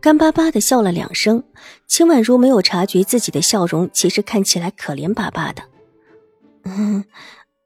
干巴巴的笑了两声，秦婉如没有察觉自己的笑容其实看起来可怜巴巴的。嗯，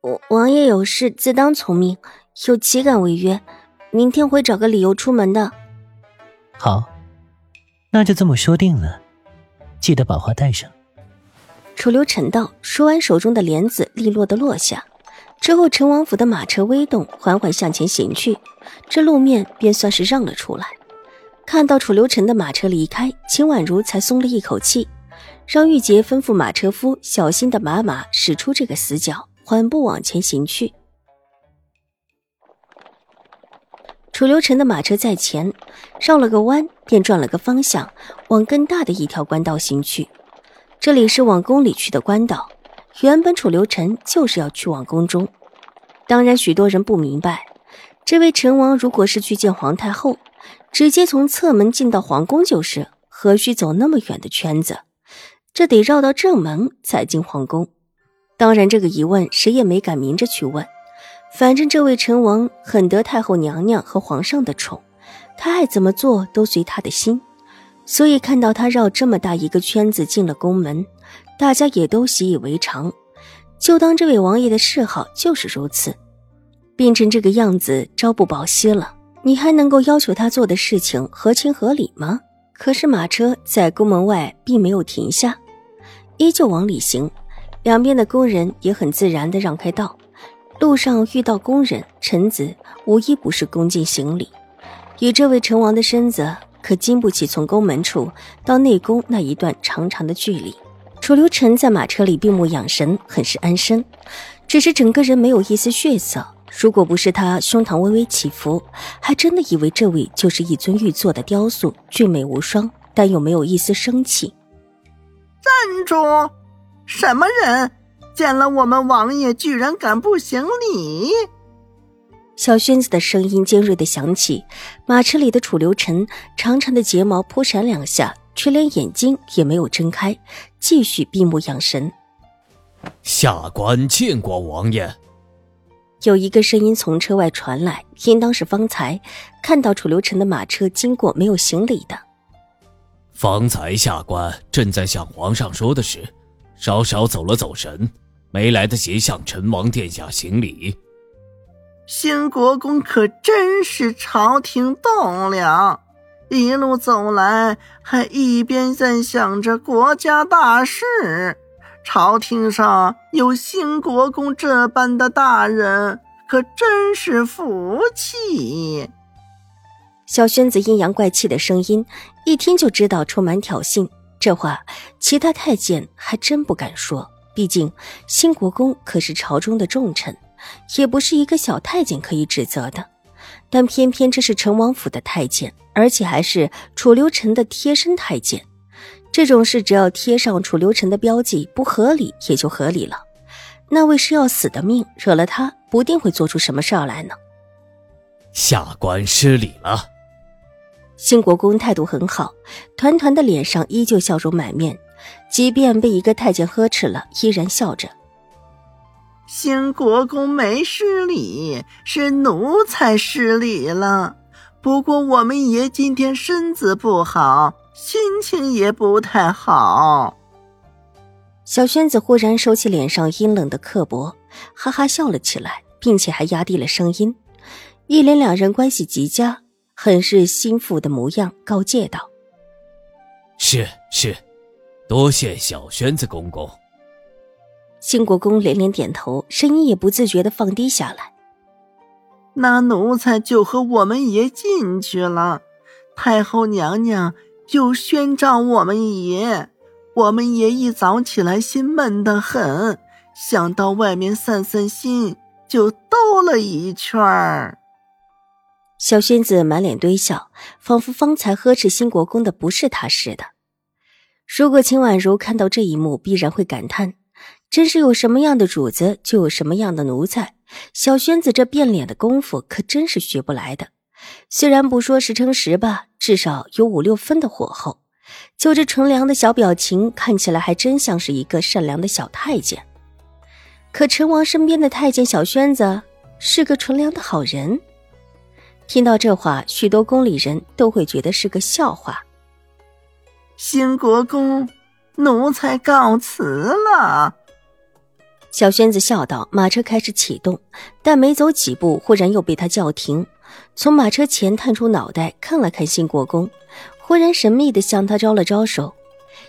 王王爷有事自当从命，有岂敢违约？明天会找个理由出门的。好，那就这么说定了，记得把话带上。楚留臣道，说完手中的帘子利落的落下，之后陈王府的马车微动，缓缓向前行去，这路面便算是让了出来。看到楚留臣的马车离开，秦婉如才松了一口气，让玉洁吩咐马车夫小心的把马驶出这个死角，缓步往前行去。楚留臣的马车在前，绕了个弯，便转了个方向，往更大的一条官道行去。这里是往宫里去的官道，原本楚留臣就是要去往宫中。当然，许多人不明白，这位陈王如果是去见皇太后。直接从侧门进到皇宫就是，何须走那么远的圈子？这得绕到正门才进皇宫。当然，这个疑问谁也没敢明着去问。反正这位陈王很得太后娘娘和皇上的宠，他爱怎么做都随他的心。所以看到他绕这么大一个圈子进了宫门，大家也都习以为常，就当这位王爷的嗜好就是如此，病成这个样子，朝不保夕了。你还能够要求他做的事情合情合理吗？可是马车在宫门外并没有停下，依旧往里行，两边的宫人也很自然地让开道。路上遇到宫人臣子，无一不是恭敬行礼。以这位成王的身子，可经不起从宫门处到内宫那一段长长的距离。楚留臣在马车里闭目养神，很是安身，只是整个人没有一丝血色。如果不是他胸膛微微起伏，还真的以为这位就是一尊玉做的雕塑，俊美无双，但又没有一丝生气。站住！什么人见了我们王爷居然敢不行礼？小轩子的声音尖锐的响起，马车里的楚留臣长长的睫毛扑闪两下，却连眼睛也没有睁开，继续闭目养神。下官见过王爷。有一个声音从车外传来，应当是方才看到楚留臣的马车经过没有行礼的。方才下官正在向皇上说的事，稍稍走了走神，没来得及向陈王殿下行礼。新国公可真是朝廷栋梁，一路走来还一边在想着国家大事。朝廷上有新国公这般的大人，可真是福气。小轩子阴阳怪气的声音，一听就知道充满挑衅。这话其他太监还真不敢说，毕竟新国公可是朝中的重臣，也不是一个小太监可以指责的。但偏偏这是陈王府的太监，而且还是楚留臣的贴身太监。这种事只要贴上楚留臣的标记，不合理也就合理了。那位是要死的命，惹了他，不定会做出什么事儿来呢。下官失礼了。兴国公态度很好，团团的脸上依旧笑容满面，即便被一个太监呵斥了，依然笑着。兴国公没失礼，是奴才失礼了。不过我们爷今天身子不好。心情也不太好。小轩子忽然收起脸上阴冷的刻薄，哈哈笑了起来，并且还压低了声音，一连两人关系极佳，很是心腹的模样，告诫道：“是是，多谢小轩子公公。”兴国公连连点头，声音也不自觉的放低下来：“那奴才就和我们爷进去了，太后娘娘。”就宣召我们爷，我们爷一早起来心闷得很，想到外面散散心，就兜了一圈儿。小轩子满脸堆笑，仿佛方才呵斥新国公的不是他似的。如果秦婉如看到这一幕，必然会感叹：真是有什么样的主子，就有什么样的奴才。小轩子这变脸的功夫，可真是学不来的。虽然不说十成十吧，至少有五六分的火候。就这纯良的小表情，看起来还真像是一个善良的小太监。可陈王身边的太监小轩子是个纯良的好人。听到这话，许多宫里人都会觉得是个笑话。兴国公，奴才告辞了。小轩子笑道：“马车开始启动，但没走几步，忽然又被他叫停。从马车前探出脑袋看了看新国公，忽然神秘的向他招了招手。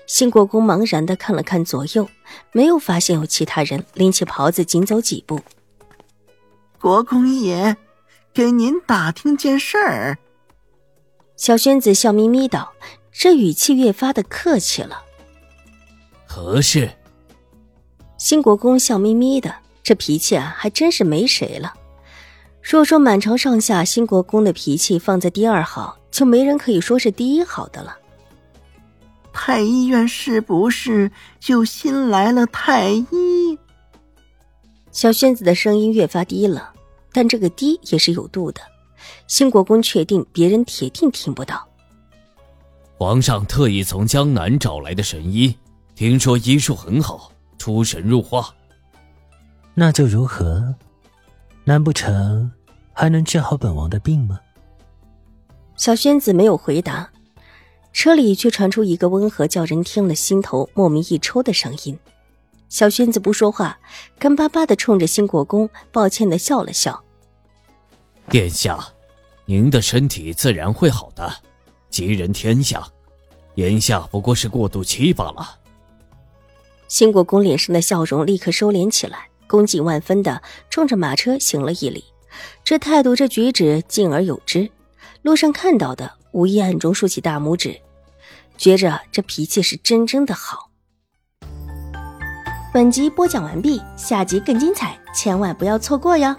新国公茫然的看了看左右，没有发现有其他人，拎起袍子紧走几步。国公爷，给您打听件事儿。”小轩子笑眯眯道。这语气越发的客气了。何事？新国公笑眯眯的，这脾气啊，还真是没谁了。若说满朝上下，新国公的脾气放在第二好，就没人可以说是第一好的了。太医院是不是就新来了太医？小轩子的声音越发低了，但这个低也是有度的。新国公确定，别人铁定听不到。皇上特意从江南找来的神医，听说医术很好，出神入化。那就如何？难不成还能治好本王的病吗？小轩子没有回答，车里却传出一个温和、叫人听了心头莫名一抽的声音。小轩子不说话，干巴巴的冲着新国公抱歉的笑了笑：“殿下，您的身体自然会好的。”吉人天下，眼下不过是过渡期罢了。新国公脸上的笑容立刻收敛起来，恭敬万分的冲着马车行了一礼。这态度，这举止，敬而有之。路上看到的，无意暗中竖起大拇指，觉着这脾气是真真的好。本集播讲完毕，下集更精彩，千万不要错过哟。